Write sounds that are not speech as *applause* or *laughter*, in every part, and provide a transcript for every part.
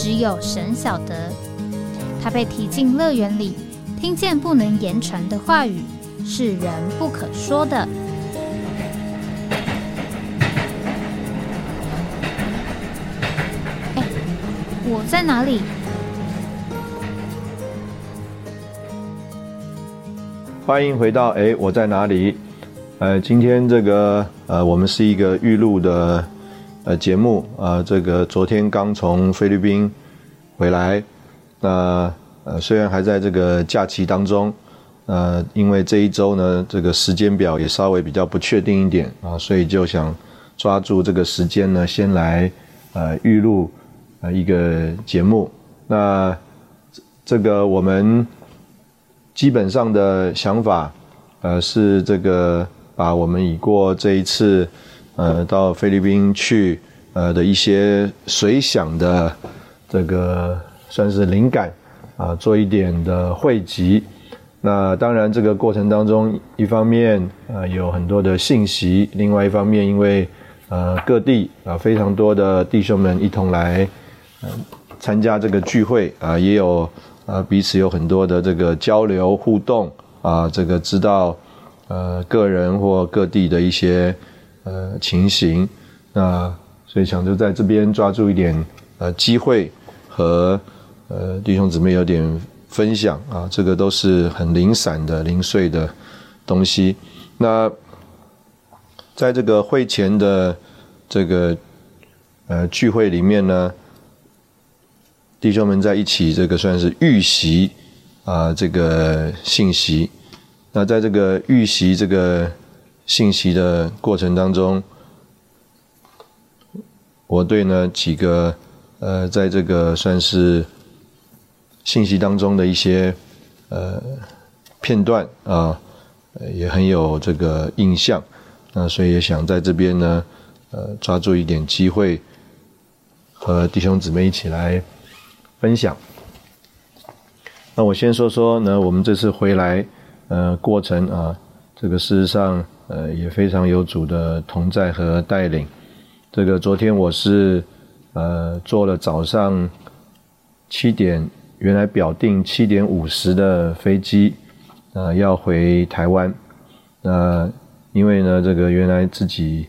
只有神晓得，他被提进乐园里，听见不能言传的话语，是人不可说的。哎，我在哪里？欢迎回到哎，我在哪里？呃，今天这个呃，我们是一个预录的。呃，节目啊，这个昨天刚从菲律宾回来，那呃虽然还在这个假期当中，呃，因为这一周呢，这个时间表也稍微比较不确定一点啊，所以就想抓住这个时间呢，先来呃预录呃一个节目。那这个我们基本上的想法，呃，是这个把我们已过这一次。呃，到菲律宾去，呃的一些随想的这个算是灵感啊，做一点的汇集。那当然，这个过程当中，一方面呃有很多的信息，另外一方面，因为呃各地啊非常多的弟兄们一同来参加这个聚会啊，也有呃彼此有很多的这个交流互动啊，这个知道呃个人或各地的一些。呃，情形，那所以想就在这边抓住一点呃机会和呃弟兄姊妹有点分享啊，这个都是很零散的零碎的东西。那在这个会前的这个呃聚会里面呢，弟兄们在一起，这个算是预习啊这个信息。那在这个预习这个。信息的过程当中，我对呢几个呃，在这个算是信息当中的一些呃片段啊，也很有这个印象，那所以也想在这边呢呃抓住一点机会，和弟兄姊妹一起来分享。那我先说说呢，我们这次回来呃过程啊，这个事实上。呃，也非常有主的同在和带领。这个昨天我是呃坐了早上七点，原来表定七点五十的飞机，呃要回台湾。那因为呢，这个原来自己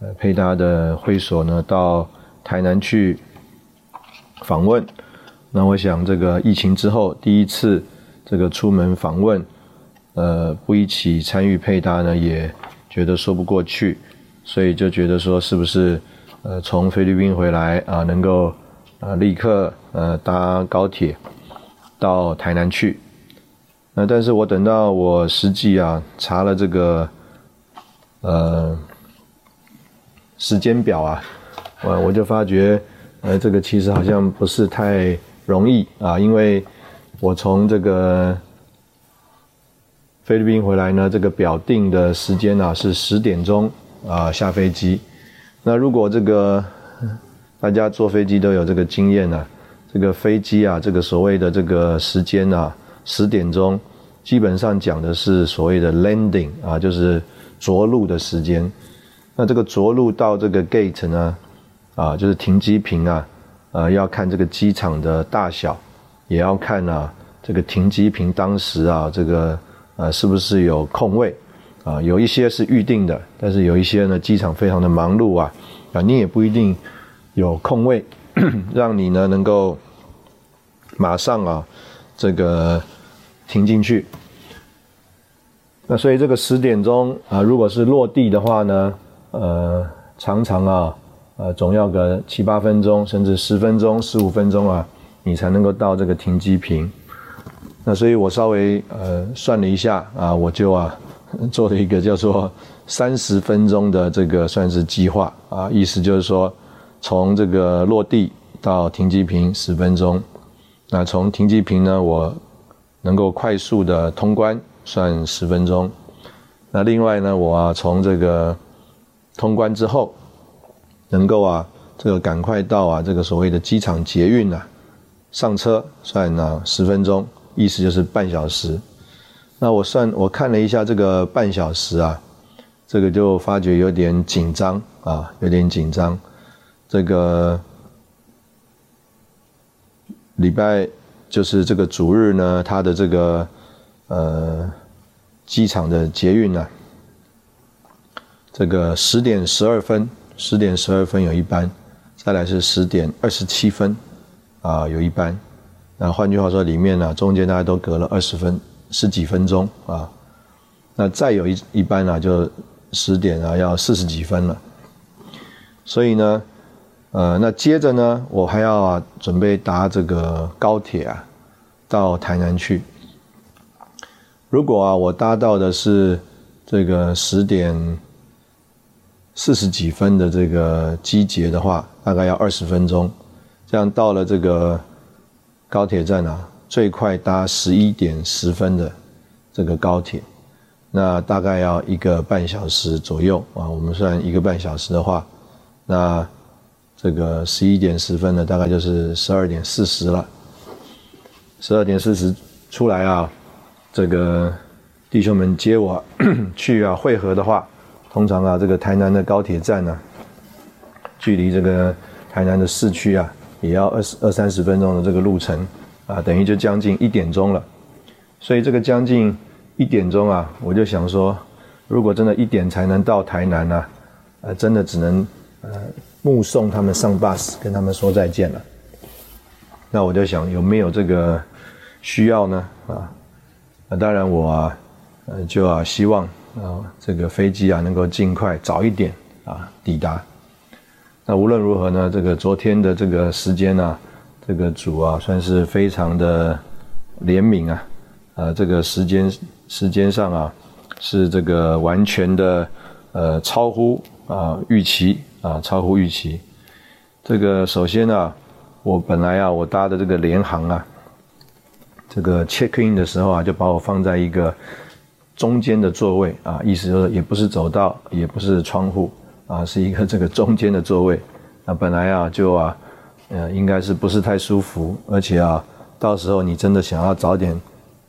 呃配搭的会所呢到台南去访问。那我想这个疫情之后第一次这个出门访问。呃，不一起参与配搭呢，也觉得说不过去，所以就觉得说是不是呃从菲律宾回来啊，能够啊立刻呃搭高铁到台南去。那但是我等到我实际啊查了这个呃时间表啊，我我就发觉呃这个其实好像不是太容易啊，因为我从这个。菲律宾回来呢，这个表定的时间呢是十点钟啊下飞机。那如果这个大家坐飞机都有这个经验呢，这个飞机啊，这个所谓的这个时间啊，十点钟基本上讲的是所谓的 landing 啊，就是着陆的时间。那这个着陆到这个 gate 呢，啊，就是停机坪啊，呃，要看这个机场的大小，也要看啊这个停机坪当时啊这个。啊，是不是有空位？啊，有一些是预定的，但是有一些呢，机场非常的忙碌啊，啊，你也不一定有空位，让你呢能够马上啊这个停进去。那所以这个十点钟啊，如果是落地的话呢，呃，常常啊，呃，总要个七八分钟，甚至十分钟、十五分钟啊，你才能够到这个停机坪。那所以我稍微呃算了一下啊，我就啊做了一个叫做三十分钟的这个算是计划啊，意思就是说从这个落地到停机坪十分钟那从停机坪呢，我能够快速的通关，算十分钟。那另外呢，我啊从这个通关之后，能够啊这个赶快到啊这个所谓的机场捷运啊上车，算呢十分钟，意思就是半小时。那我算我看了一下这个半小时啊，这个就发觉有点紧张啊，有点紧张。这个礼拜就是这个主日呢，它的这个呃。机场的捷运呢，这个十点十二分，十点十二分有一班，再来是十点二十七分，啊，有一班。那换句话说，里面呢，中间大家都隔了二十分十几分钟啊。那再有一一般呢，就十点啊，要四十几分了。所以呢，呃，那接着呢，我还要啊，准备搭这个高铁啊，到台南去。如果啊，我搭到的是这个十点四十几分的这个机捷的话，大概要二十分钟。这样到了这个高铁站啊，最快搭十一点十分的这个高铁，那大概要一个半小时左右啊。我们算一个半小时的话，那这个十一点十分的大概就是十二点四十了。十二点四十出来啊。这个弟兄们接我 *coughs* 去啊汇合的话，通常啊这个台南的高铁站呢，距离这个台南的市区啊也要二十二三十分钟的这个路程啊，等于就将近一点钟了。所以这个将近一点钟啊，我就想说，如果真的一点才能到台南呢，呃，真的只能呃目送他们上 bus 跟他们说再见了。那我就想有没有这个需要呢？啊？那当然，我啊，呃，就啊，希望啊，这个飞机啊，能够尽快早一点啊抵达。那无论如何呢，这个昨天的这个时间呢，这个主啊，算是非常的怜悯啊，啊，这个时间时间上啊，是这个完全的呃超乎啊预期啊，超乎预期。这个首先呢，我本来啊，我搭的这个联航啊。这个 check in 的时候啊，就把我放在一个中间的座位啊，意思就是也不是走道，也不是窗户啊，是一个这个中间的座位。那本来啊，就啊，呃，应该是不是太舒服，而且啊，到时候你真的想要早点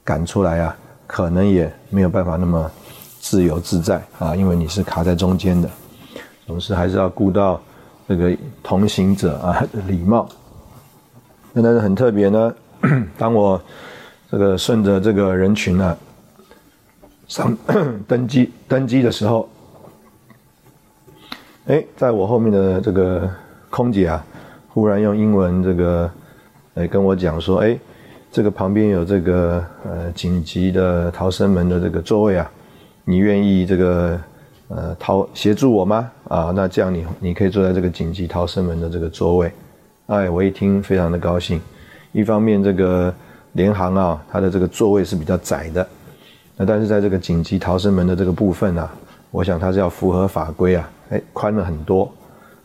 赶出来啊，可能也没有办法那么自由自在啊，因为你是卡在中间的，总是还是要顾到这个同行者啊礼貌。那但是很特别呢，当我这个顺着这个人群呢，上 *coughs* 登机登机的时候，哎，在我后面的这个空姐啊，忽然用英文这个，哎跟我讲说，哎，这个旁边有这个呃紧急的逃生门的这个座位啊，你愿意这个呃逃协助我吗？啊，那这样你你可以坐在这个紧急逃生门的这个座位。哎，我一听非常的高兴，一方面这个。联航啊，它的这个座位是比较窄的，那但是在这个紧急逃生门的这个部分呢，我想它是要符合法规啊，哎，宽了很多。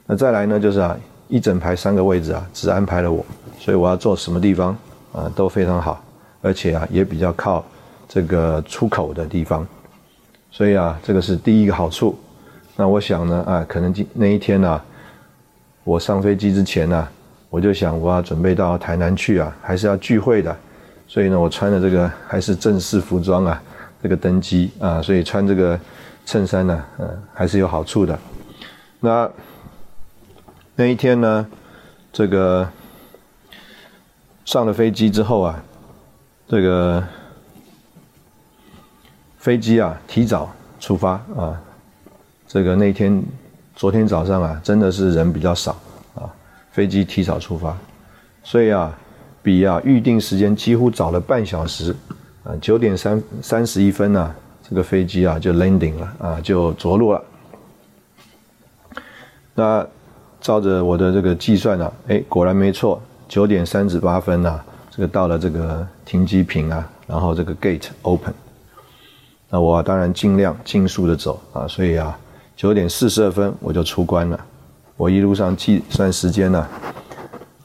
那再来呢，就是啊，一整排三个位置啊，只安排了我，所以我要坐什么地方啊都非常好，而且啊也比较靠这个出口的地方，所以啊这个是第一个好处。那我想呢，啊可能今那一天呢，我上飞机之前呢，我就想我要准备到台南去啊，还是要聚会的。所以呢，我穿的这个还是正式服装啊，这个登机啊，所以穿这个衬衫呢，嗯，还是有好处的。那那一天呢，这个上了飞机之后啊，这个飞机啊提早出发啊，这个那天昨天早上啊，真的是人比较少啊，飞机提早出发，所以啊。比啊预定时间几乎早了半小时，啊九点三三十一分呢，这个飞机啊就 landing 了啊就着陆了。那照着我的这个计算呢，哎果然没错，九点三十八分呢，这个到了这个停机坪啊，然后这个 gate open。那我当然尽量尽速的走啊，所以啊九点四十二分我就出关了。我一路上计算时间呢，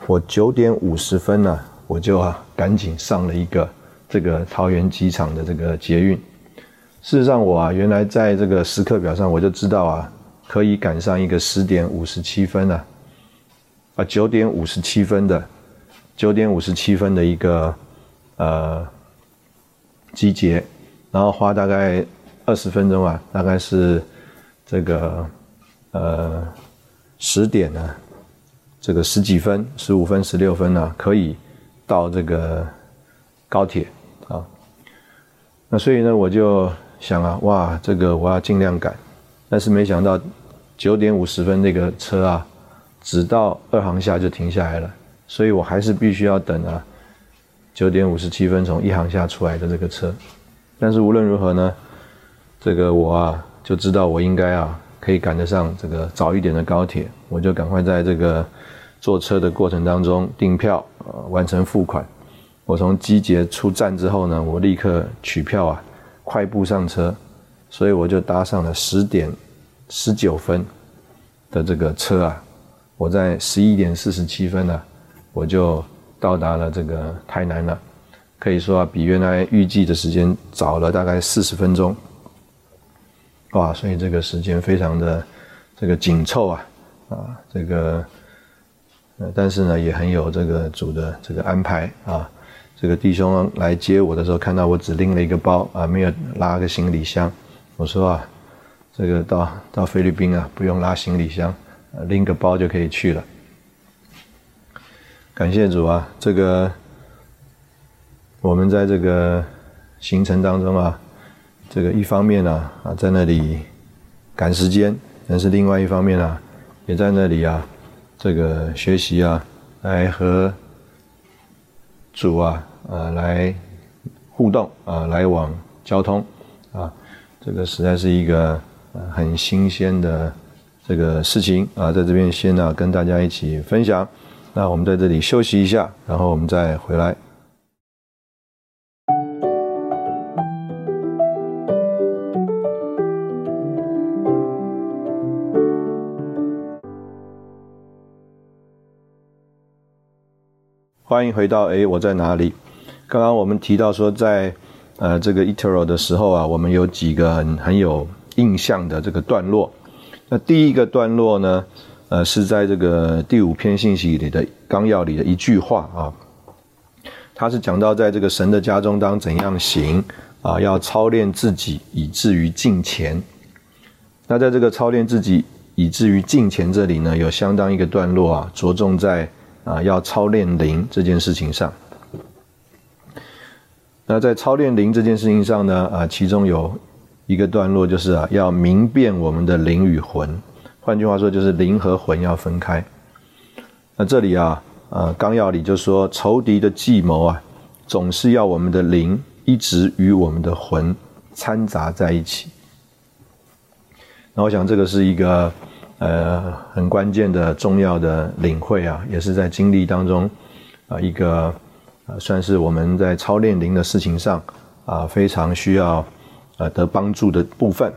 我九点五十分呢。我就啊赶紧上了一个这个桃园机场的这个捷运。事实上，我啊原来在这个时刻表上我就知道啊可以赶上一个十点五十七分啊啊九点五十七分的九点五十七分的一个呃集结，然后花大概二十分钟啊，大概是这个呃十点呢。这个十几分、十五分、十六分呢，可以到这个高铁啊。那所以呢，我就想啊，哇，这个我要尽量赶。但是没想到九点五十分那个车啊，只到二航下就停下来了。所以我还是必须要等啊，九点五十七分从一航下出来的这个车。但是无论如何呢，这个我啊就知道我应该啊可以赶得上这个早一点的高铁，我就赶快在这个。坐车的过程当中订票，呃，完成付款。我从机捷出站之后呢，我立刻取票啊，快步上车，所以我就搭上了十点十九分的这个车啊。我在十一点四十七分呢，我就到达了这个台南了。可以说啊，比原来预计的时间早了大概四十分钟。哇，所以这个时间非常的这个紧凑啊，啊，这个呃。但是呢，也很有这个主的这个安排啊。这个弟兄来接我的时候，看到我只拎了一个包啊，没有拉个行李箱。我说啊，这个到到菲律宾啊，不用拉行李箱，拎个包就可以去了。感谢主啊，这个我们在这个行程当中啊，这个一方面呢啊，在那里赶时间，但是另外一方面啊，也在那里啊。这个学习啊，来和主啊，呃，来互动啊，来往交通啊，这个实在是一个很新鲜的这个事情啊，在这边先呢跟大家一起分享。那我们在这里休息一下，然后我们再回来。欢迎回到哎，我在哪里？刚刚我们提到说，在呃这个 Etero 的时候啊，我们有几个很很有印象的这个段落。那第一个段落呢，呃，是在这个第五篇信息里的纲要里的一句话啊，他是讲到在这个神的家中当怎样行啊，要操练自己以至于敬虔。那在这个操练自己以至于敬虔这里呢，有相当一个段落啊，着重在。啊，要操练灵这件事情上，那在操练灵这件事情上呢，啊，其中有一个段落就是啊，要明辨我们的灵与魂，换句话说就是灵和魂要分开。那这里啊，呃，纲要里就说，仇敌的计谋啊，总是要我们的灵一直与我们的魂掺杂在一起。那我想这个是一个。呃，很关键的、重要的领会啊，也是在经历当中啊，一个呃，算是我们在操练灵的事情上啊，非常需要呃得帮助的部分。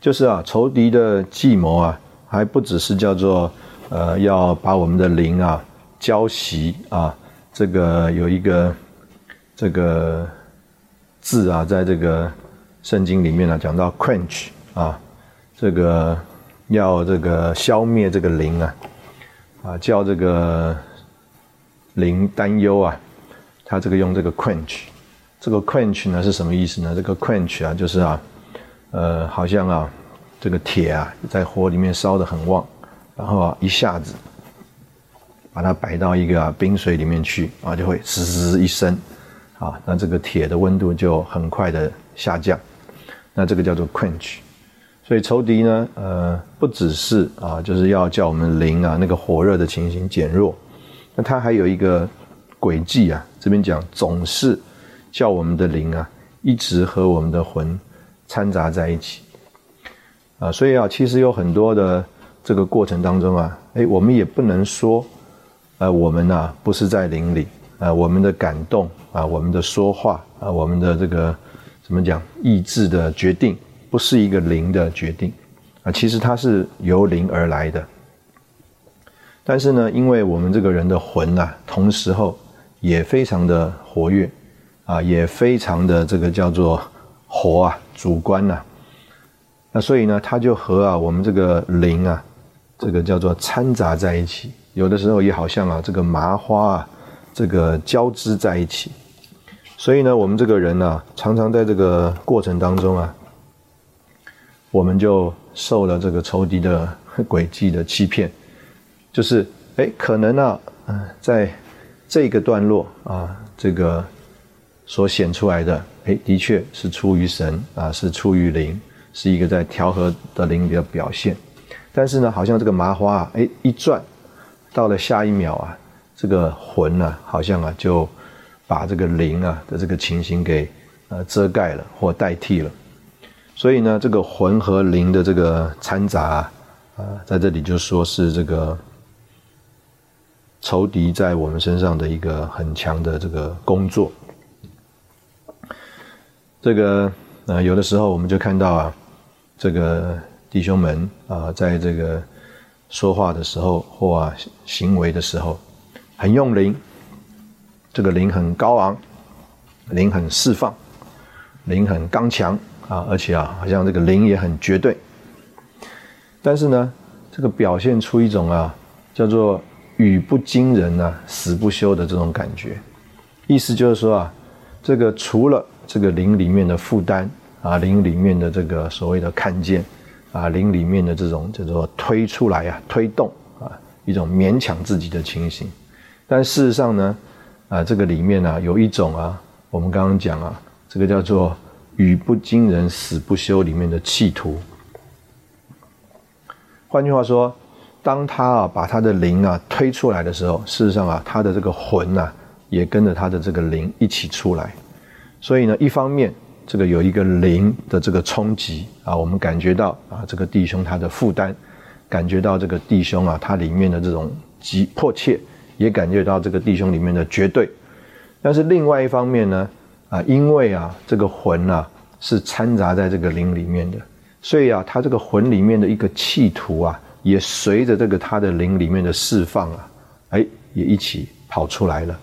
就是啊，仇敌的计谋啊，还不只是叫做呃，要把我们的灵啊浇熄啊，这个有一个这个字啊，在这个圣经里面呢，讲到 quench 啊。这个要这个消灭这个灵啊，啊叫这个灵担忧啊，他这个用这个 quench，这个 quench 呢是什么意思呢？这个 quench 啊就是啊，呃好像啊这个铁啊在火里面烧的很旺，然后啊一下子把它摆到一个啊冰水里面去啊就会滋滋一声，啊那这个铁的温度就很快的下降，那这个叫做 quench。所以仇敌呢，呃，不只是啊，就是要叫我们灵啊那个火热的情形减弱，那他还有一个轨迹啊，这边讲总是叫我们的灵啊一直和我们的魂掺杂在一起啊，所以啊，其实有很多的这个过程当中啊，哎，我们也不能说，呃，我们呐不是在灵里啊，我们的感动啊，我们的说话啊，我们的这个怎么讲意志的决定。不是一个灵的决定啊，其实它是由灵而来的。但是呢，因为我们这个人的魂呐，同时候也非常的活跃，啊，也非常的这个叫做活啊，主观呐。那所以呢，它就和啊我们这个灵啊，这个叫做掺杂在一起，有的时候也好像啊这个麻花啊，这个交织在一起。所以呢，我们这个人呢，常常在这个过程当中啊，我们就受了这个仇敌的 *laughs* 诡计的欺骗，就是哎，可能啊，嗯，在这个段落啊，这个所显出来的，哎，的确是出于神啊，是出于灵。是一个在调和的灵的表现，但是呢，好像这个麻花啊，哎，一转，到了下一秒啊，这个魂呢，好像啊，就把这个灵啊的这个情形给呃遮盖了或代替了。所以呢，这个魂和灵的这个掺杂啊，在这里就说是这个仇敌在我们身上的一个很强的这个工作。这个呃，有的时候我们就看到啊。这个弟兄们啊，在这个说话的时候或啊行为的时候，很用灵，这个灵很高昂，灵很释放，灵很刚强啊，而且啊，好像这个灵也很绝对。但是呢，这个表现出一种啊，叫做语不惊人啊，死不休的这种感觉。意思就是说啊，这个除了这个灵里面的负担。啊，灵里面的这个所谓的看见，啊，灵里面的这种叫做推出来啊，推动啊，一种勉强自己的情形。但事实上呢，啊，这个里面呢，有一种啊，我们刚刚讲啊，这个叫做语不惊人死不休里面的企图。换句话说，当他啊把他的灵啊推出来的时候，事实上啊，他的这个魂呐，也跟着他的这个灵一起出来。所以呢，一方面。这个有一个灵的这个冲击啊，我们感觉到啊，这个弟兄他的负担，感觉到这个弟兄啊，他里面的这种急迫切，也感觉到这个弟兄里面的绝对。但是另外一方面呢，啊，因为啊，这个魂啊是掺杂在这个灵里面的，所以啊，他这个魂里面的一个企图啊，也随着这个他的灵里面的释放啊，哎，也一起跑出来了。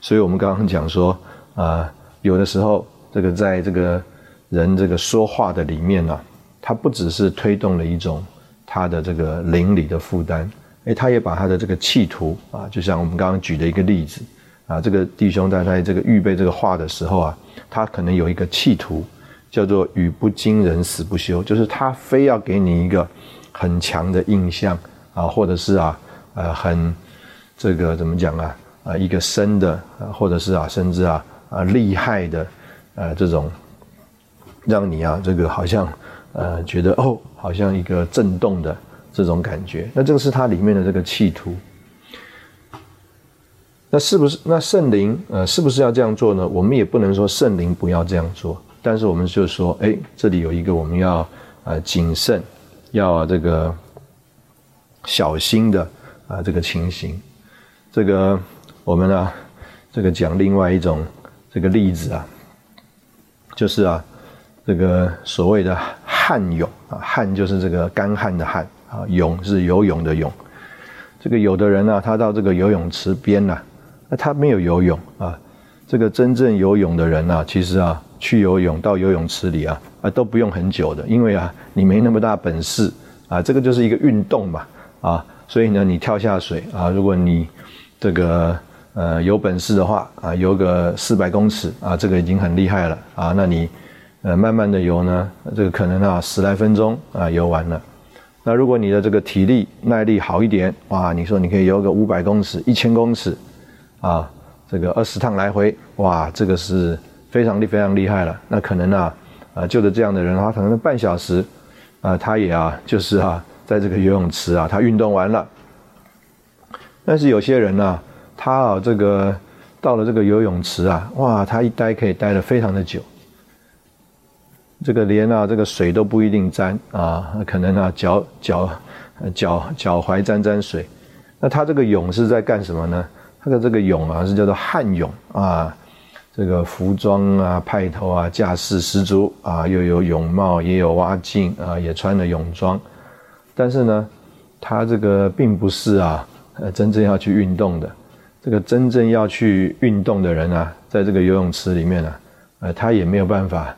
所以我们刚刚讲说啊，有的时候。这个在这个人这个说话的里面呢，他不只是推动了一种他的这个灵里的负担，哎，他也把他的这个企图啊，就像我们刚刚举的一个例子啊，这个弟兄在在这个预备这个话的时候啊，他可能有一个企图，叫做语不惊人死不休，就是他非要给你一个很强的印象啊，或者是啊，呃，很这个怎么讲啊，啊，一个深的，或者是啊，甚至啊，啊，厉害的。呃，这种让你啊，这个好像呃，觉得哦，好像一个震动的这种感觉。那这个是它里面的这个企图。那是不是那圣灵呃，是不是要这样做呢？我们也不能说圣灵不要这样做，但是我们就说，哎，这里有一个我们要呃谨慎，要这个小心的啊这个情形。这个我们呢，这个讲另外一种这个例子啊。就是啊，这个所谓的旱泳啊，旱就是这个干旱的旱啊，泳是游泳的泳。这个有的人呢，他到这个游泳池边呢，那他没有游泳啊。这个真正游泳的人呢，其实啊，去游泳到游泳池里啊，啊都不用很久的，因为啊，你没那么大本事啊，这个就是一个运动嘛啊，所以呢，你跳下水啊，如果你这个。呃，有本事的话啊，游个四百公尺啊，这个已经很厉害了啊。那你呃慢慢的游呢，这个可能啊十来分钟啊游完了。那如果你的这个体力耐力好一点，哇，你说你可以游个五百公尺、一千公尺啊，这个二十趟来回，哇，这个是非常厉非常厉害了。那可能啊啊，就着这样的人，他可能半小时啊，他也啊就是啊在这个游泳池啊，他运动完了。但是有些人呢。他啊，这个到了这个游泳池啊，哇，他一待可以待得非常的久。这个连啊，这个水都不一定沾啊，可能啊脚脚脚脚踝沾沾水。那他这个泳是在干什么呢？他的这个泳啊是叫做旱泳啊，这个服装啊派头啊架势十足啊，又有泳帽也有蛙镜啊，也穿了泳装。但是呢，他这个并不是啊。呃真正要去运动的。这个真正要去运动的人啊，在这个游泳池里面啊，呃，他也没有办法，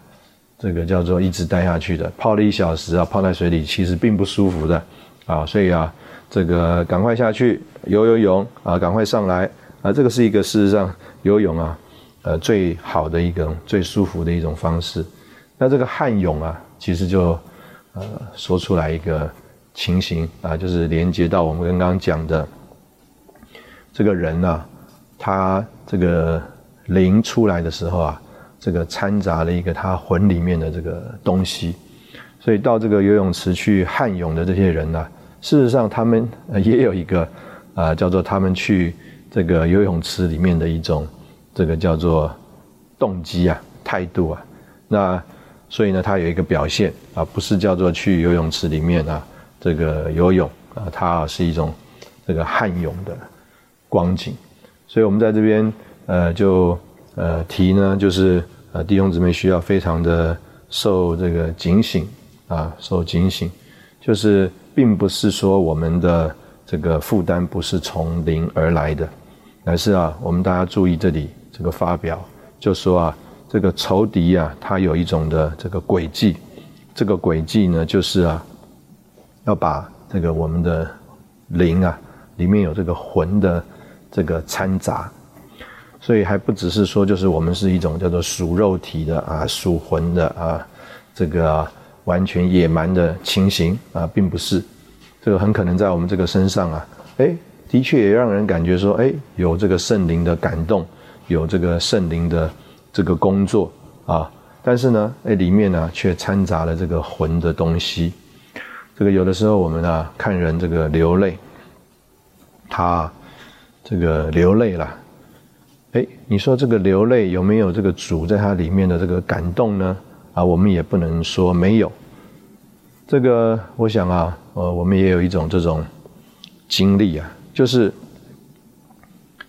这个叫做一直待下去的。泡了一小时啊，泡在水里其实并不舒服的啊，所以啊，这个赶快下去游游泳啊，赶快上来啊，这个是一个事实上游泳啊，呃，最好的一个最舒服的一种方式。那这个汉泳啊，其实就呃说出来一个情形啊，就是连接到我们刚刚讲的。这个人呢，他这个灵出来的时候啊，这个掺杂了一个他魂里面的这个东西，所以到这个游泳池去汉泳的这些人呢，事实上他们也有一个啊，叫做他们去这个游泳池里面的一种这个叫做动机啊、态度啊。那所以呢，他有一个表现啊，不是叫做去游泳池里面啊这个游泳啊，它是一种这个汉泳的。光景，所以我们在这边呃就呃提呢，就是呃弟兄姊妹需要非常的受这个警醒啊，受警醒，就是并不是说我们的这个负担不是从零而来的，而是啊，我们大家注意这里这个发表，就说啊，这个仇敌啊，他有一种的这个诡计，这个诡计呢，就是啊，要把这个我们的灵啊，里面有这个魂的。这个掺杂，所以还不只是说，就是我们是一种叫做属肉体的啊，属魂的啊，这个完全野蛮的情形啊，并不是。这个很可能在我们这个身上啊，哎，的确也让人感觉说，哎，有这个圣灵的感动，有这个圣灵的这个工作啊，但是呢，哎，里面呢却掺杂了这个魂的东西。这个有的时候我们啊看人这个流泪，他。这个流泪了，哎，你说这个流泪有没有这个主在他里面的这个感动呢？啊，我们也不能说没有。这个我想啊，呃，我们也有一种这种经历啊，就是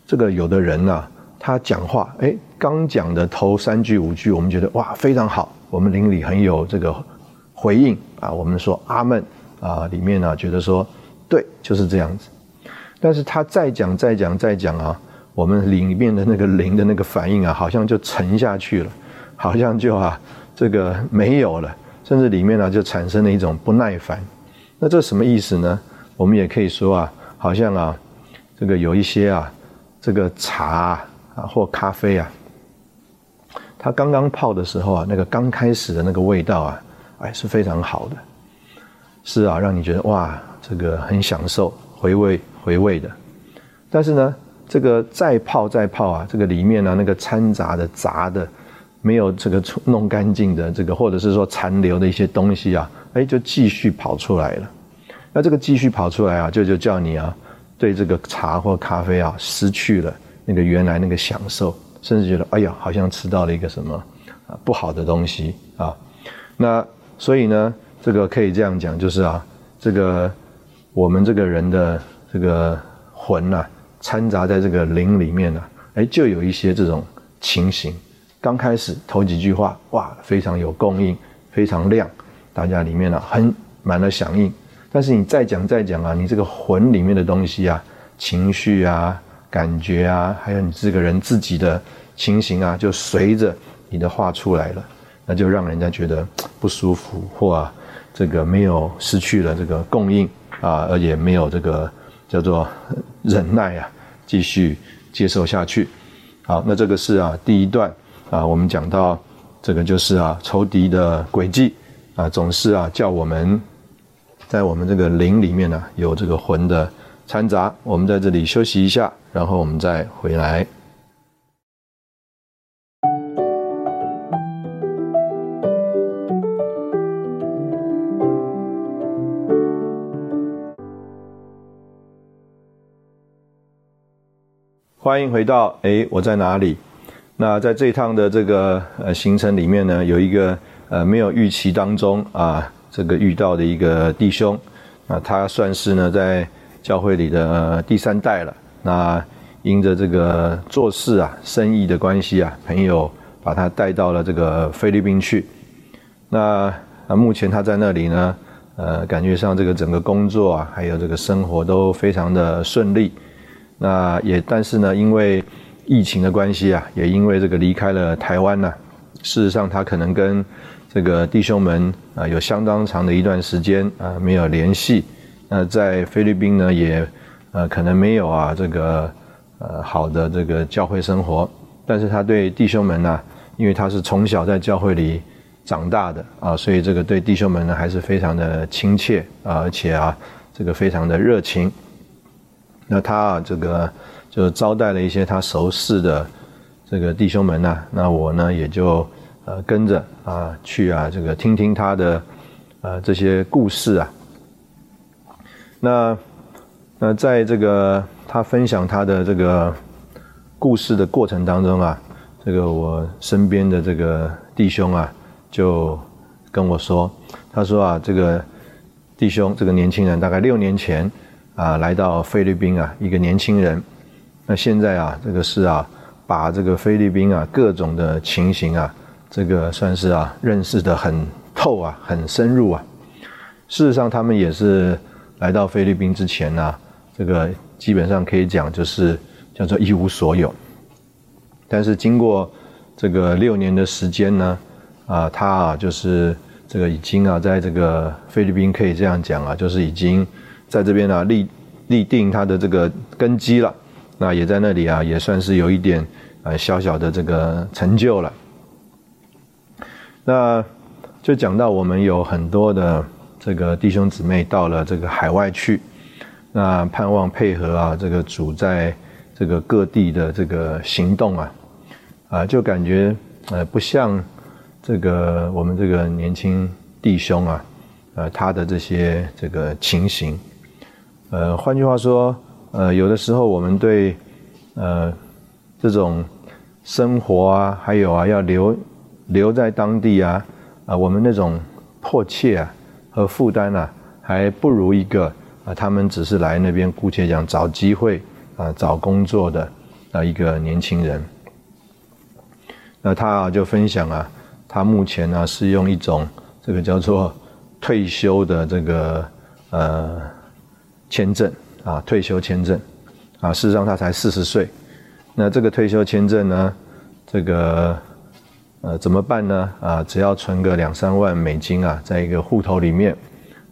这个有的人呐，他讲话，哎，刚讲的头三句五句，我们觉得哇非常好，我们邻里很有这个回应啊，我们说阿门啊，里面呢觉得说对，就是这样子。但是他再讲再讲再讲啊，我们里面的那个灵的那个反应啊，好像就沉下去了，好像就啊这个没有了，甚至里面呢就产生了一种不耐烦。那这什么意思呢？我们也可以说啊，好像啊这个有一些啊这个茶啊或咖啡啊，它刚刚泡的时候啊，那个刚开始的那个味道啊，哎是非常好的，是啊，让你觉得哇这个很享受回味。回味的，但是呢，这个再泡再泡啊，这个里面呢那个掺杂的杂的，没有这个弄干净的这个，或者是说残留的一些东西啊，哎，就继续跑出来了。那这个继续跑出来啊，就就叫你啊，对这个茶或咖啡啊，失去了那个原来那个享受，甚至觉得哎呀，好像吃到了一个什么啊不好的东西啊。那所以呢，这个可以这样讲，就是啊，这个我们这个人的。这个魂呐，掺杂在这个灵里面呢，哎，就有一些这种情形。刚开始头几句话，哇，非常有供应，非常亮，大家里面呢很满了响应。但是你再讲再讲啊，你这个魂里面的东西啊，情绪啊，感觉啊，还有你这个人自己的情形啊，就随着你的话出来了，那就让人家觉得不舒服，或啊，这个没有失去了这个供应啊，而且没有这个。叫做忍耐啊，继续接受下去。好，那这个是啊第一段啊，我们讲到这个就是啊仇敌的轨迹啊，总是啊叫我们在我们这个灵里面呢有这个魂的掺杂。我们在这里休息一下，然后我们再回来。欢迎回到哎，我在哪里？那在这一趟的这个呃行程里面呢，有一个呃没有预期当中啊，这个遇到的一个弟兄啊，他算是呢在教会里的第三代了。那因着这个做事啊、生意的关系啊，朋友把他带到了这个菲律宾去。那啊，目前他在那里呢，呃，感觉上这个整个工作啊，还有这个生活都非常的顺利。那也但是呢，因为疫情的关系啊，也因为这个离开了台湾呢，事实上他可能跟这个弟兄们啊有相当长的一段时间啊没有联系。那在菲律宾呢，也呃可能没有啊这个呃好的这个教会生活。但是他对弟兄们呢，因为他是从小在教会里长大的啊，所以这个对弟兄们呢还是非常的亲切啊，而且啊这个非常的热情。那他啊这个就招待了一些他熟识的这个弟兄们呢，那我呢也就呃跟着啊去啊这个听听他的呃这些故事啊。那那在这个他分享他的这个。故事的过程当中啊，这个我身边的这个弟兄啊，就跟我说，他说啊，这个弟兄这个年轻人大概六年前啊来到菲律宾啊，一个年轻人，那现在啊，这个是啊，把这个菲律宾啊各种的情形啊，这个算是啊认识的很透啊，很深入啊。事实上，他们也是来到菲律宾之前呢，这个基本上可以讲就是。叫做一无所有，但是经过这个六年的时间呢，啊，他啊就是这个已经啊，在这个菲律宾可以这样讲啊，就是已经在这边啊立立定他的这个根基了，那也在那里啊，也算是有一点呃小小的这个成就了。那就讲到我们有很多的这个弟兄姊妹到了这个海外去，那盼望配合啊，这个主在。这个各地的这个行动啊，啊，就感觉呃不像这个我们这个年轻弟兄啊，呃，他的这些这个情形，呃，换句话说，呃，有的时候我们对呃这种生活啊，还有啊要留留在当地啊，啊，我们那种迫切啊和负担啊，还不如一个啊，他们只是来那边姑且讲找机会。啊，找工作的啊一个年轻人，那他啊就分享啊，他目前呢是用一种这个叫做 *laughs* 退休的这个呃签证啊，退休签证啊，事实上他才四十岁，那这个退休签证呢，这个呃怎么办呢？啊，只要存个两三万美金啊，在一个户头里面，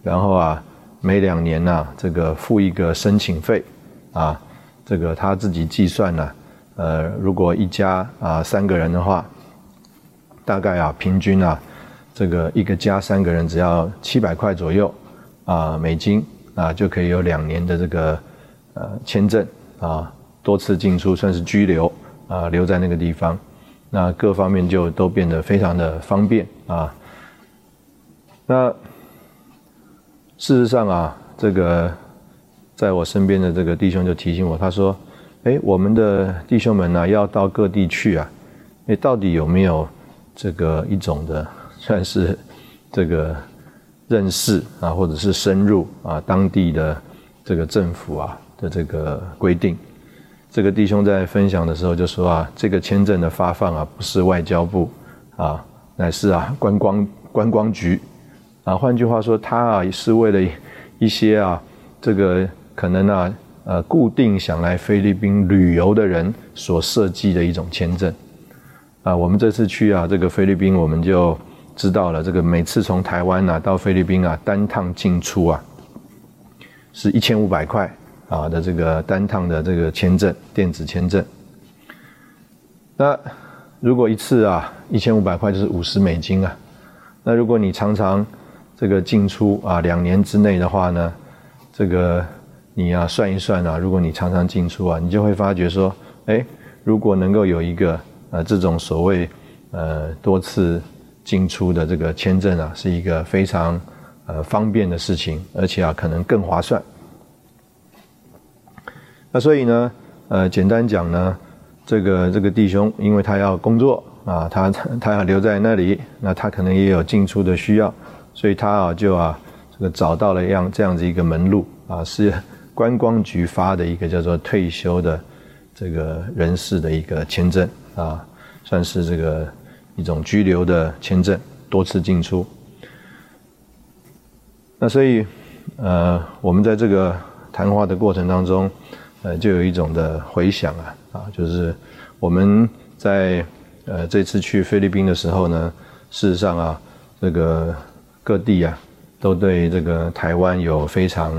然后啊每两年呢，这个付一个申请费啊。这个他自己计算呢，呃，如果一家啊三个人的话，大概啊平均啊，这个一个家三个人只要七百块左右啊美金啊就可以有两年的这个呃签证啊多次进出算是居留啊留在那个地方，那各方面就都变得非常的方便啊。那事实上啊这个。在我身边的这个弟兄就提醒我，他说：“哎，我们的弟兄们呢，要到各地去啊，哎，到底有没有这个一种的算是这个认识啊，或者是深入啊当地的这个政府啊的这个规定？”这个弟兄在分享的时候就说啊：“这个签证的发放啊，不是外交部啊，乃是啊观光观光局啊。换句话说，他啊是为了一些啊这个。”可能啊，呃，固定想来菲律宾旅游的人所设计的一种签证，啊，我们这次去啊，这个菲律宾我们就知道了，这个每次从台湾啊到菲律宾啊单趟进出啊，是一千五百块啊的这个单趟的这个签证，电子签证。那如果一次啊一千五百块就是五十美金啊，那如果你常常这个进出啊两年之内的话呢，这个。你啊，算一算啊，如果你常常进出啊，你就会发觉说，哎，如果能够有一个呃这种所谓呃多次进出的这个签证啊，是一个非常呃方便的事情，而且啊可能更划算。那所以呢，呃，简单讲呢，这个这个弟兄，因为他要工作啊，他他要留在那里，那他可能也有进出的需要，所以他啊就啊这个找到了样这样子一个门路啊是。观光局发的一个叫做退休的这个人士的一个签证啊，算是这个一种居留的签证，多次进出。那所以，呃，我们在这个谈话的过程当中，呃，就有一种的回想啊，啊，就是我们在呃这次去菲律宾的时候呢，事实上啊，这个各地啊，都对这个台湾有非常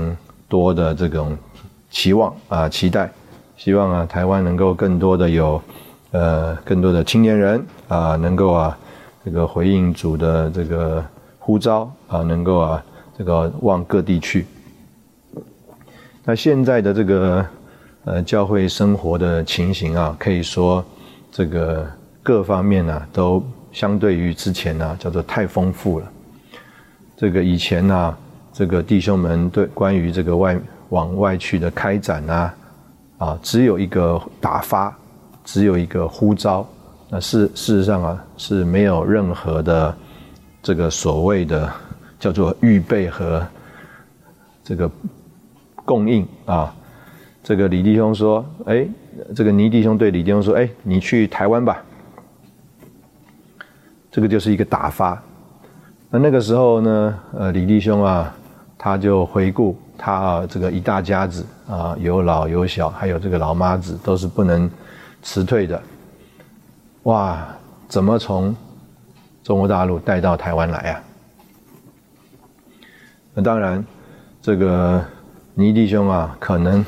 多的这种期望啊，期待，希望啊，台湾能够更多的有呃更多的青年人啊，能够啊这个回应主的这个呼召啊，能够啊。这个往各地去。那现在的这个呃教会生活的情形啊，可以说这个各方面呢，都相对于之前呢，叫做太丰富了。这个以前呢，这个弟兄们对关于这个外往外去的开展啊，啊，只有一个打发，只有一个呼召。那事事实上啊，是没有任何的这个所谓的。叫做预备和这个供应啊，这个李弟兄说：“哎，这个倪弟兄对李弟兄说：‘哎，你去台湾吧。’这个就是一个打发。那那个时候呢，呃，李弟兄啊，他就回顾他这个一大家子啊，有老有小，还有这个老妈子，都是不能辞退的。哇，怎么从中国大陆带到台湾来啊？”那当然，这个倪弟兄啊，可能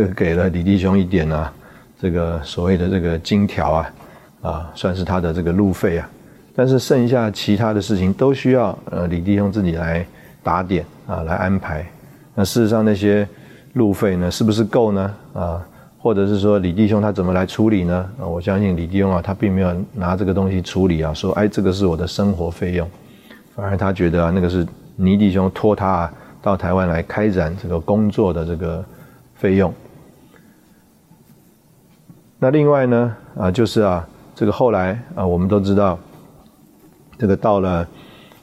这个给了李弟兄一点啊，这个所谓的这个金条啊，啊，算是他的这个路费啊。但是剩下其他的事情都需要呃李弟兄自己来打点啊，来安排。那事实上那些路费呢，是不是够呢？啊，或者是说李弟兄他怎么来处理呢？啊，我相信李弟兄啊，他并没有拿这个东西处理啊，说哎，这个是我的生活费用，反而他觉得啊，那个是。倪弟兄托他啊到台湾来开展这个工作的这个费用。那另外呢，啊，就是啊，这个后来啊，我们都知道，这个到了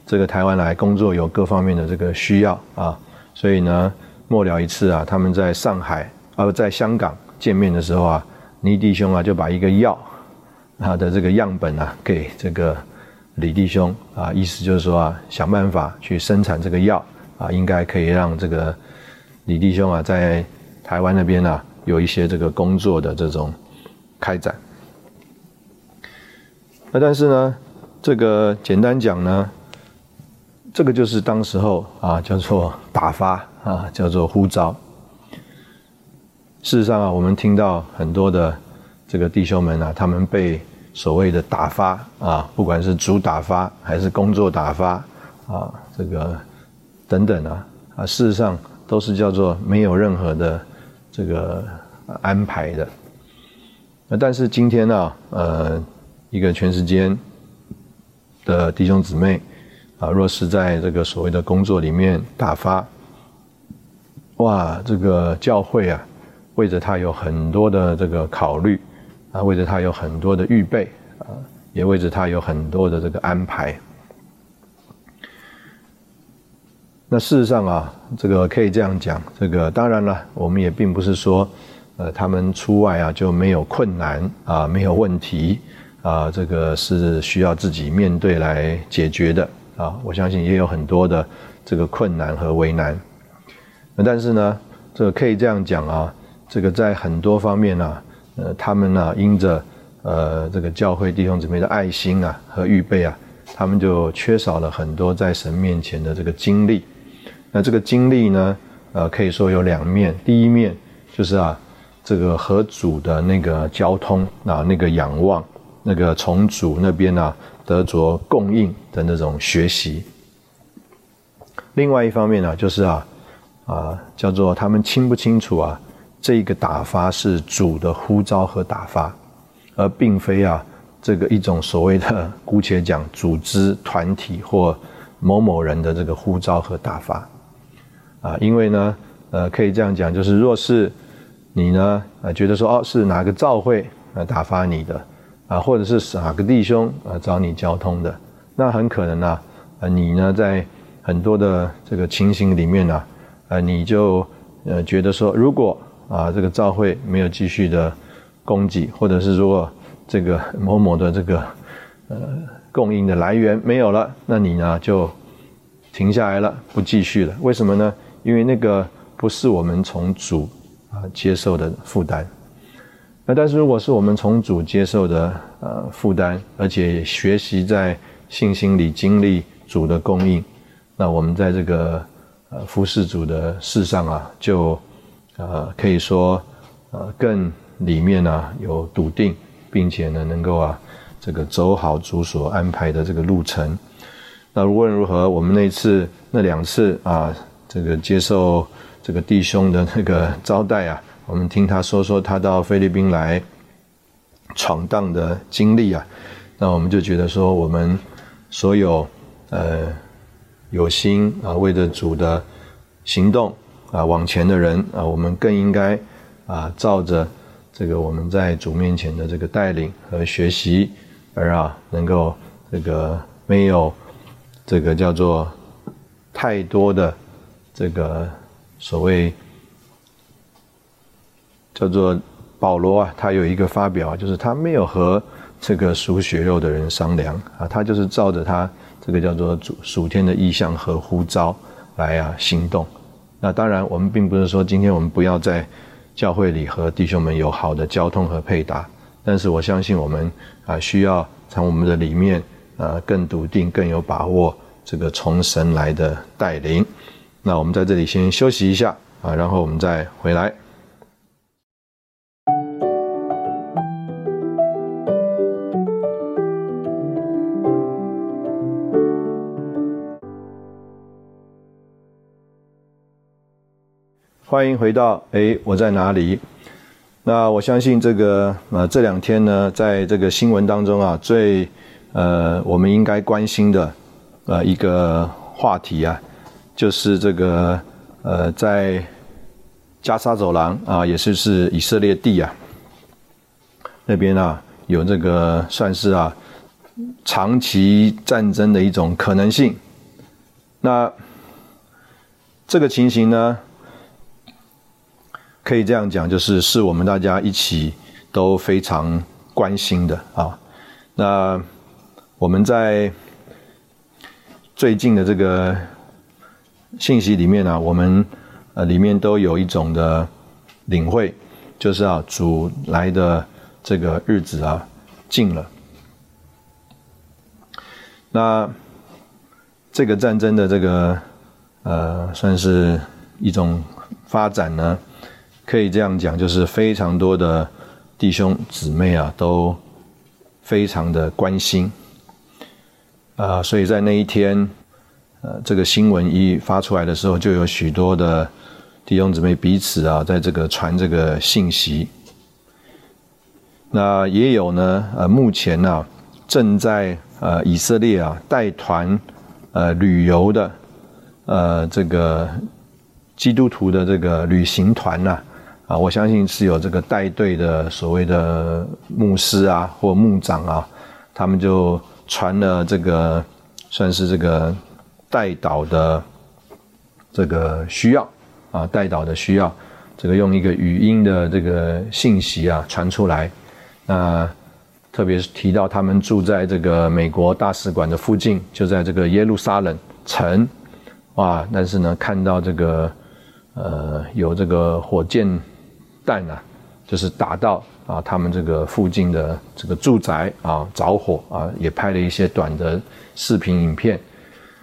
这个台湾来工作有各方面的这个需要啊，所以呢，末了一次啊，他们在上海啊，在香港见面的时候啊，倪弟兄啊就把一个药他的这个样本啊给这个。李弟兄啊，意思就是说啊，想办法去生产这个药啊，应该可以让这个李弟兄啊，在台湾那边呢，有一些这个工作的这种开展。那但是呢，这个简单讲呢，这个就是当时候啊，叫做打发啊，叫做呼召。事实上啊，我们听到很多的这个弟兄们啊，他们被。所谓的打发啊，不管是主打发还是工作打发啊，这个等等啊啊，事实上都是叫做没有任何的这个安排的。那但是今天呢，呃，一个全时间的弟兄姊妹啊，若是在这个所谓的工作里面打发，哇，这个教会啊，为着他有很多的这个考虑。啊，为着他有很多的预备啊，也为着他有很多的这个安排。那事实上啊，这个可以这样讲，这个当然了，我们也并不是说，呃，他们出外啊就没有困难啊，没有问题啊，这个是需要自己面对来解决的啊。我相信也有很多的这个困难和为难。但是呢，这个可以这样讲啊，这个在很多方面呢。呃，他们呢，因着呃这个教会弟兄姊妹的爱心啊和预备啊，他们就缺少了很多在神面前的这个经历。那这个经历呢，呃，可以说有两面。第一面就是啊，这个和主的那个交通啊，那个仰望，那个从主那边呢得着供应的那种学习。另外一方面呢，就是啊啊，叫做他们清不清楚啊？这个打发是主的呼召和打发，而并非啊这个一种所谓的姑且讲组织团体或某某人的这个呼召和打发啊，因为呢呃可以这样讲，就是若是你呢啊觉得说哦是哪个教会啊打发你的啊，或者是哪个弟兄啊找你交通的，那很可能呢啊你呢在很多的这个情形里面呢啊你就呃觉得说如果啊，这个教会没有继续的供给，或者是说这个某某的这个呃供应的来源没有了，那你呢就停下来了，不继续了。为什么呢？因为那个不是我们从主接受的负担。那但是如果是我们从主接受的呃负担，而且学习在信心里经历主的供应，那我们在这个呃服侍主的事上啊，就呃可以说呃更里面呢有笃定，并且呢能够啊这个走好主所安排的这个路程。那无论如何，我们那次那两次啊，这个接受这个弟兄的那个招待啊。我们听他说说他到菲律宾来闯荡的经历啊，那我们就觉得说，我们所有呃有心啊为着主的行动啊往前的人啊，我们更应该啊照着这个我们在主面前的这个带领和学习，而啊能够这个没有这个叫做太多的这个所谓。叫做保罗啊，他有一个发表，就是他没有和这个属血肉的人商量啊，他就是照着他这个叫做属属天的意向和呼召来啊行动。那当然，我们并不是说今天我们不要在教会里和弟兄们有好的交通和配搭，但是我相信我们啊需要从我们的里面啊更笃定、更有把握这个从神来的带领。那我们在这里先休息一下啊，然后我们再回来。欢迎回到哎，我在哪里？那我相信这个呃这两天呢，在这个新闻当中啊，最呃我们应该关心的呃一个话题啊，就是这个呃在加沙走廊啊，也是是以色列地啊那边啊有这个算是啊长期战争的一种可能性。那这个情形呢？可以这样讲，就是是我们大家一起都非常关心的啊。那我们在最近的这个信息里面呢，我们呃里面都有一种的领会，就是啊主来的这个日子啊近了。那这个战争的这个呃算是一种发展呢。可以这样讲，就是非常多的弟兄姊妹啊，都非常的关心啊，所以在那一天，呃，这个新闻一发出来的时候，就有许多的弟兄姊妹彼此啊，在这个传这个信息。那也有呢，呃，目前呢，正在呃以色列啊带团呃旅游的呃这个基督徒的这个旅行团呐。啊，我相信是有这个带队的所谓的牧师啊，或牧长啊，他们就传了这个算是这个带导的这个需要啊，带导的需要，这个用一个语音的这个信息啊传出来。那特别是提到他们住在这个美国大使馆的附近，就在这个耶路撒冷城，哇！但是呢，看到这个呃有这个火箭。弹啊，就是打到啊，他们这个附近的这个住宅啊着火啊，也拍了一些短的视频影片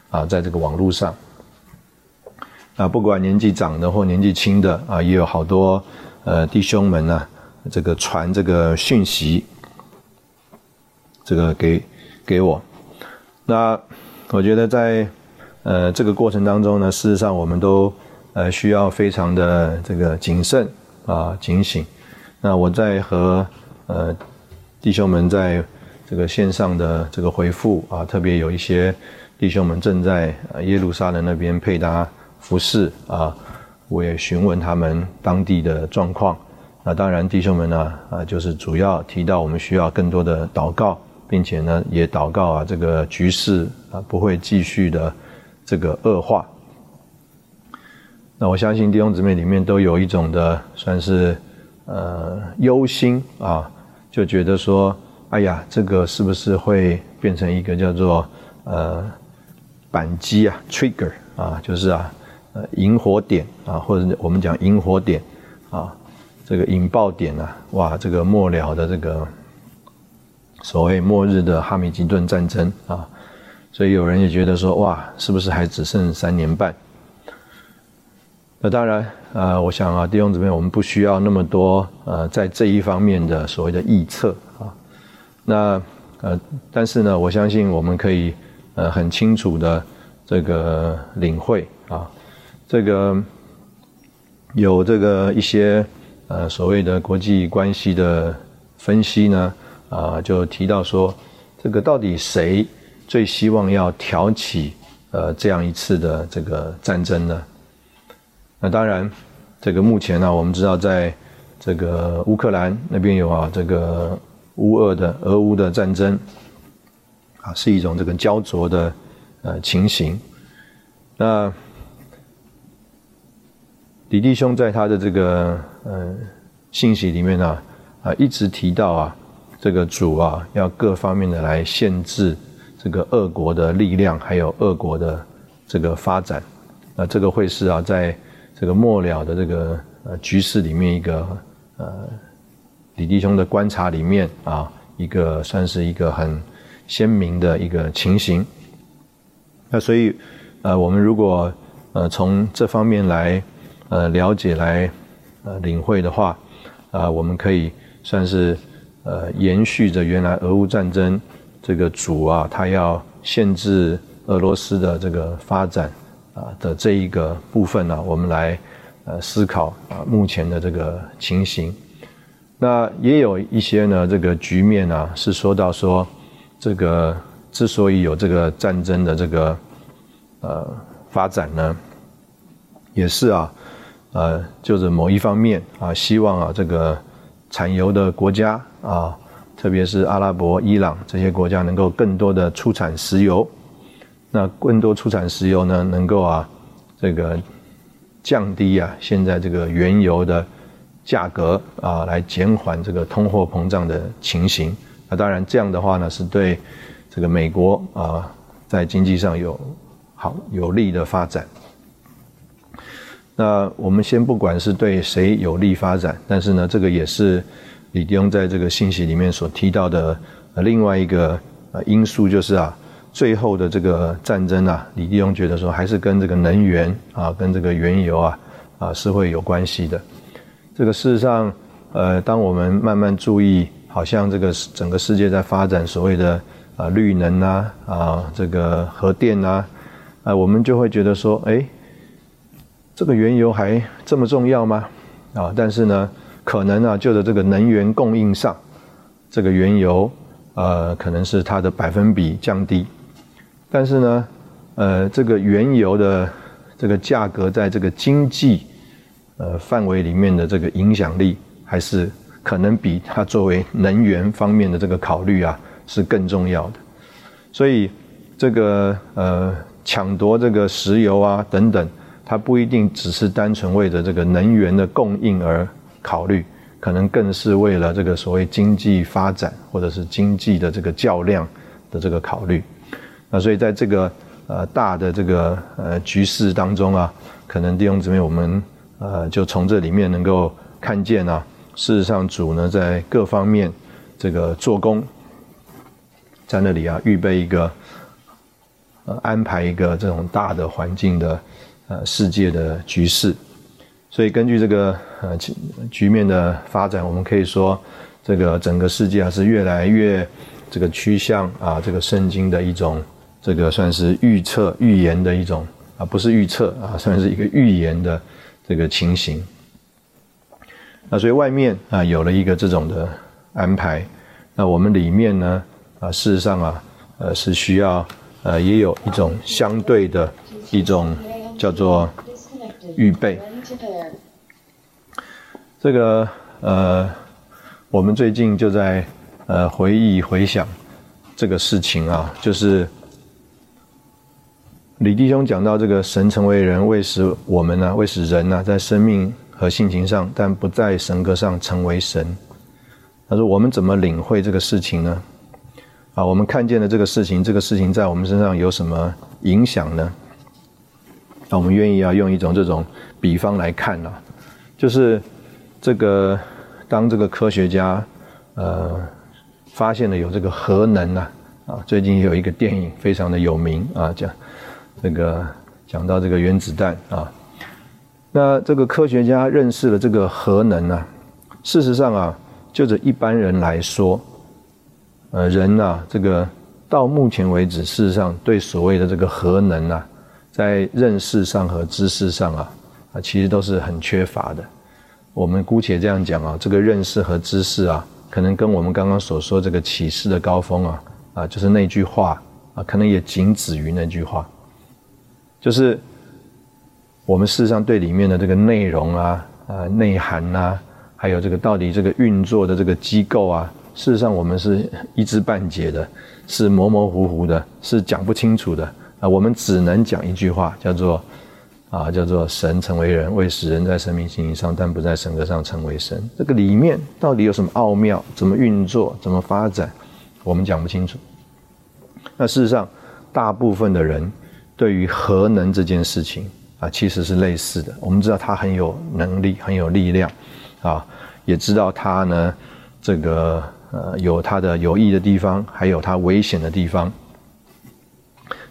啊，在这个网络上啊，不管年纪长的或年纪轻的啊，也有好多呃弟兄们呢，这个传这个讯息，这个给给我。那我觉得在呃这个过程当中呢，事实上我们都呃需要非常的这个谨慎。啊，警醒！那我在和呃弟兄们在这个线上的这个回复啊，特别有一些弟兄们正在耶路撒冷那边配搭服饰啊，我也询问他们当地的状况。那当然，弟兄们呢啊，就是主要提到我们需要更多的祷告，并且呢也祷告啊，这个局势啊不会继续的这个恶化。那我相信弟兄姊妹里面都有一种的，算是呃忧心啊，就觉得说，哎呀，这个是不是会变成一个叫做呃扳机啊，trigger 啊，就是啊，呃，引火点啊，或者我们讲引火点啊，这个引爆点啊，哇，这个末了的这个所谓末日的哈米吉顿战争啊，所以有人也觉得说，哇，是不是还只剩三年半？那当然，呃，我想啊，弟兄姊妹，我们不需要那么多呃，在这一方面的所谓的臆测啊。那呃，但是呢，我相信我们可以呃很清楚的这个领会啊，这个有这个一些呃所谓的国际关系的分析呢啊，就提到说，这个到底谁最希望要挑起呃这样一次的这个战争呢？那当然，这个目前呢，我们知道在这个乌克兰那边有啊，这个乌俄的俄乌的战争啊，是一种这个焦灼的呃情形。那李弟兄在他的这个呃信息里面呢啊，一直提到啊，这个主啊要各方面的来限制这个恶国的力量，还有恶国的这个发展。那这个会是啊在这个末了的这个呃局势里面，一个呃李弟兄的观察里面啊，一个算是一个很鲜明的一个情形。那所以呃，我们如果呃从这方面来呃了解来呃领会的话啊，我们可以算是呃延续着原来俄乌战争这个主啊，他要限制俄罗斯的这个发展。啊的这一个部分呢，我们来呃思考啊目前的这个情形。那也有一些呢，这个局面呢是说到说，这个之所以有这个战争的这个呃发展呢，也是啊呃就是某一方面啊希望啊这个产油的国家啊，特别是阿拉伯、伊朗这些国家能够更多的出产石油。那更多出产石油呢，能够啊，这个降低啊，现在这个原油的价格啊，来减缓这个通货膨胀的情形。那当然，这样的话呢，是对这个美国啊，在经济上有好有利的发展。那我们先不管是对谁有利发展，但是呢，这个也是李迪翁在这个信息里面所提到的另外一个呃因素，就是啊。最后的这个战争啊，李弟兄觉得说还是跟这个能源啊，跟这个原油啊啊是会有关系的。这个事实上，呃，当我们慢慢注意，好像这个整个世界在发展所谓的啊绿能啊啊这个核电啊啊，我们就会觉得说，哎，这个原油还这么重要吗？啊，但是呢，可能啊，就在这个能源供应上，这个原油呃，可能是它的百分比降低。但是呢，呃，这个原油的这个价格在这个经济呃范围里面的这个影响力，还是可能比它作为能源方面的这个考虑啊是更重要的。所以这个呃抢夺这个石油啊等等，它不一定只是单纯为着这个能源的供应而考虑，可能更是为了这个所谓经济发展或者是经济的这个较量的这个考虑。那所以在这个呃大的这个呃局势当中啊，可能弟兄姊妹我们呃就从这里面能够看见啊，事实上主呢在各方面这个做工，在那里啊预备一个呃安排一个这种大的环境的呃世界的局势，所以根据这个呃局面的发展，我们可以说这个整个世界啊是越来越这个趋向啊这个圣经的一种。这个算是预测、预言的一种啊，不是预测啊，算是一个预言的这个情形。那所以外面啊有了一个这种的安排，那我们里面呢啊，事实上啊，呃是需要呃也有一种相对的一种叫做预备。这个呃，我们最近就在呃回忆回想这个事情啊，就是。李弟兄讲到这个神成为人，为使我们呢，为使人呢，在生命和性情上，但不在神格上成为神。他说：“我们怎么领会这个事情呢？啊，我们看见的这个事情，这个事情在我们身上有什么影响呢？那我们愿意要用一种这种比方来看呢，就是这个当这个科学家呃发现了有这个核能啊，啊，最近有一个电影非常的有名啊，讲这个讲到这个原子弹啊，那这个科学家认识了这个核能啊，事实上啊，就着一般人来说，呃，人呐，这个到目前为止，事实上对所谓的这个核能啊。在认识上和知识上啊，啊，其实都是很缺乏的。我们姑且这样讲啊，这个认识和知识啊，可能跟我们刚刚所说这个启示的高峰啊，啊，就是那句话啊，可能也仅止于那句话。就是我们事实上对里面的这个内容啊、啊内涵呐，还有这个到底这个运作的这个机构啊，事实上我们是一知半解的，是模模糊糊的，是讲不清楚的。啊，我们只能讲一句话，叫做啊，叫做神成为人，为使人在生命信息上，但不在神格上成为神。这个里面到底有什么奥妙？怎么运作？怎么发展？我们讲不清楚。那事实上，大部分的人对于核能这件事情啊，其实是类似的。我们知道他很有能力，很有力量，啊，也知道他呢，这个呃，有他的有益的地方，还有他危险的地方。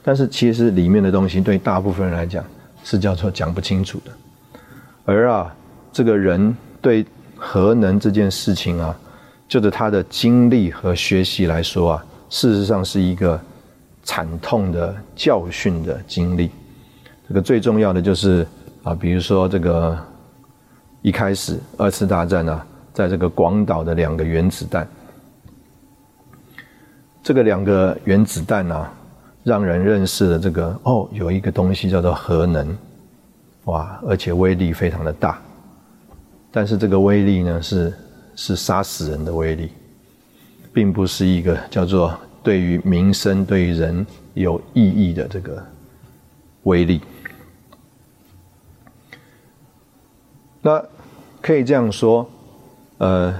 但是其实里面的东西对大部分人来讲是叫做讲不清楚的，而啊，这个人对核能这件事情啊，就着他的经历和学习来说啊，事实上是一个惨痛的教训的经历。这个最重要的就是啊，比如说这个一开始二次大战啊，在这个广岛的两个原子弹，这个两个原子弹啊。让人认识了这个哦，有一个东西叫做核能，哇，而且威力非常的大。但是这个威力呢，是是杀死人的威力，并不是一个叫做对于民生、对于人有意义的这个威力。那可以这样说，呃，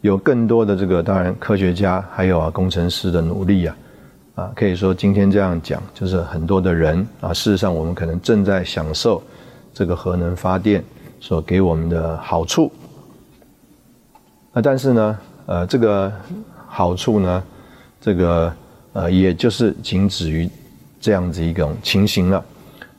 有更多的这个当然科学家还有啊工程师的努力啊。啊，可以说今天这样讲，就是很多的人啊，事实上我们可能正在享受这个核能发电所给我们的好处。那但是呢，呃，这个好处呢，这个呃，也就是仅止于这样子一种情形了。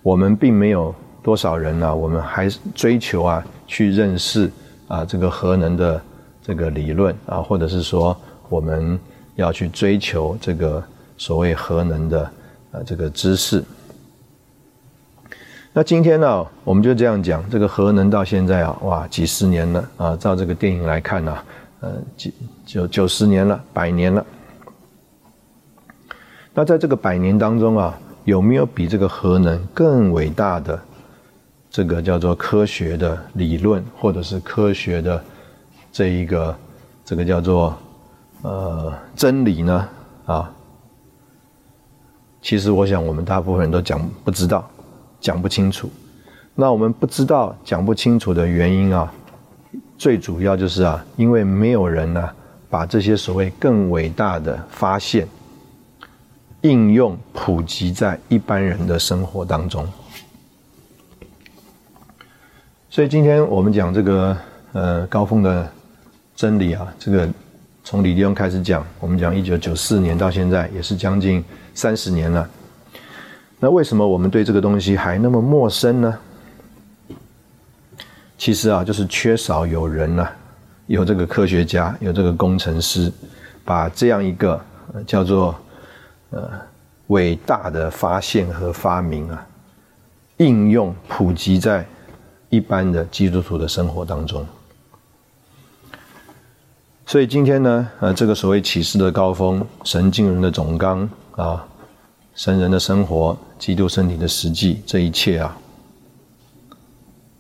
我们并没有多少人呢，我们还追求啊，去认识啊这个核能的这个理论啊，或者是说我们要去追求这个。所谓核能的呃这个知识，那今天呢，我们就这样讲，这个核能到现在啊，哇，几十年了啊，照这个电影来看呢，呃，几九九十年了，百年了。那在这个百年当中啊，有没有比这个核能更伟大的这个叫做科学的理论，或者是科学的这一个这个叫做呃真理呢？啊？其实我想，我们大部分人都讲不知道，讲不清楚。那我们不知道、讲不清楚的原因啊，最主要就是啊，因为没有人呢，把这些所谓更伟大的发现应用普及在一般人的生活当中。所以今天我们讲这个呃高峰的真理啊，这个从李立用开始讲，我们讲一九九四年到现在，也是将近。三十年了，那为什么我们对这个东西还那么陌生呢？其实啊，就是缺少有人呢，有这个科学家，有这个工程师，把这样一个叫做呃伟大的发现和发明啊，应用普及在一般的基督徒的生活当中。所以今天呢，呃，这个所谓启示的高峰，神经人的总纲啊。神人的生活，基督身体的实际，这一切啊，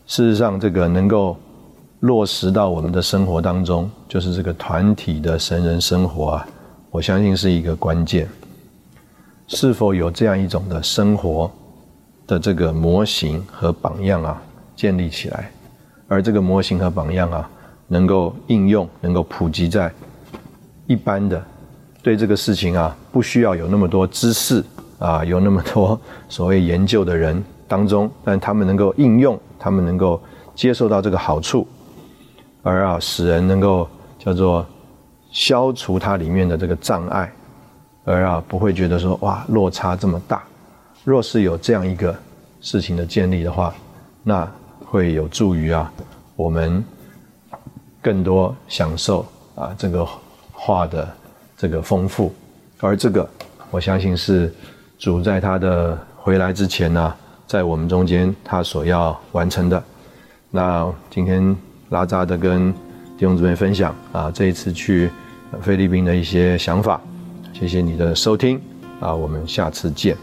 事实上，这个能够落实到我们的生活当中，就是这个团体的神人生活啊，我相信是一个关键。是否有这样一种的生活的这个模型和榜样啊，建立起来，而这个模型和榜样啊，能够应用，能够普及在一般的对这个事情啊，不需要有那么多知识啊，有那么多 *laughs* 所谓研究的人当中，但他们能够应用，他们能够接受到这个好处，而啊，使人能够叫做消除它里面的这个障碍，而啊，不会觉得说哇，落差这么大。若是有这样一个事情的建立的话，那会有助于啊，我们更多享受啊这个画的。这个丰富，而这个我相信是主在他的回来之前呢，在我们中间他所要完成的。那今天拉扎的跟弟兄姊妹分享啊，这一次去菲律宾的一些想法，谢谢你的收听啊，我们下次见。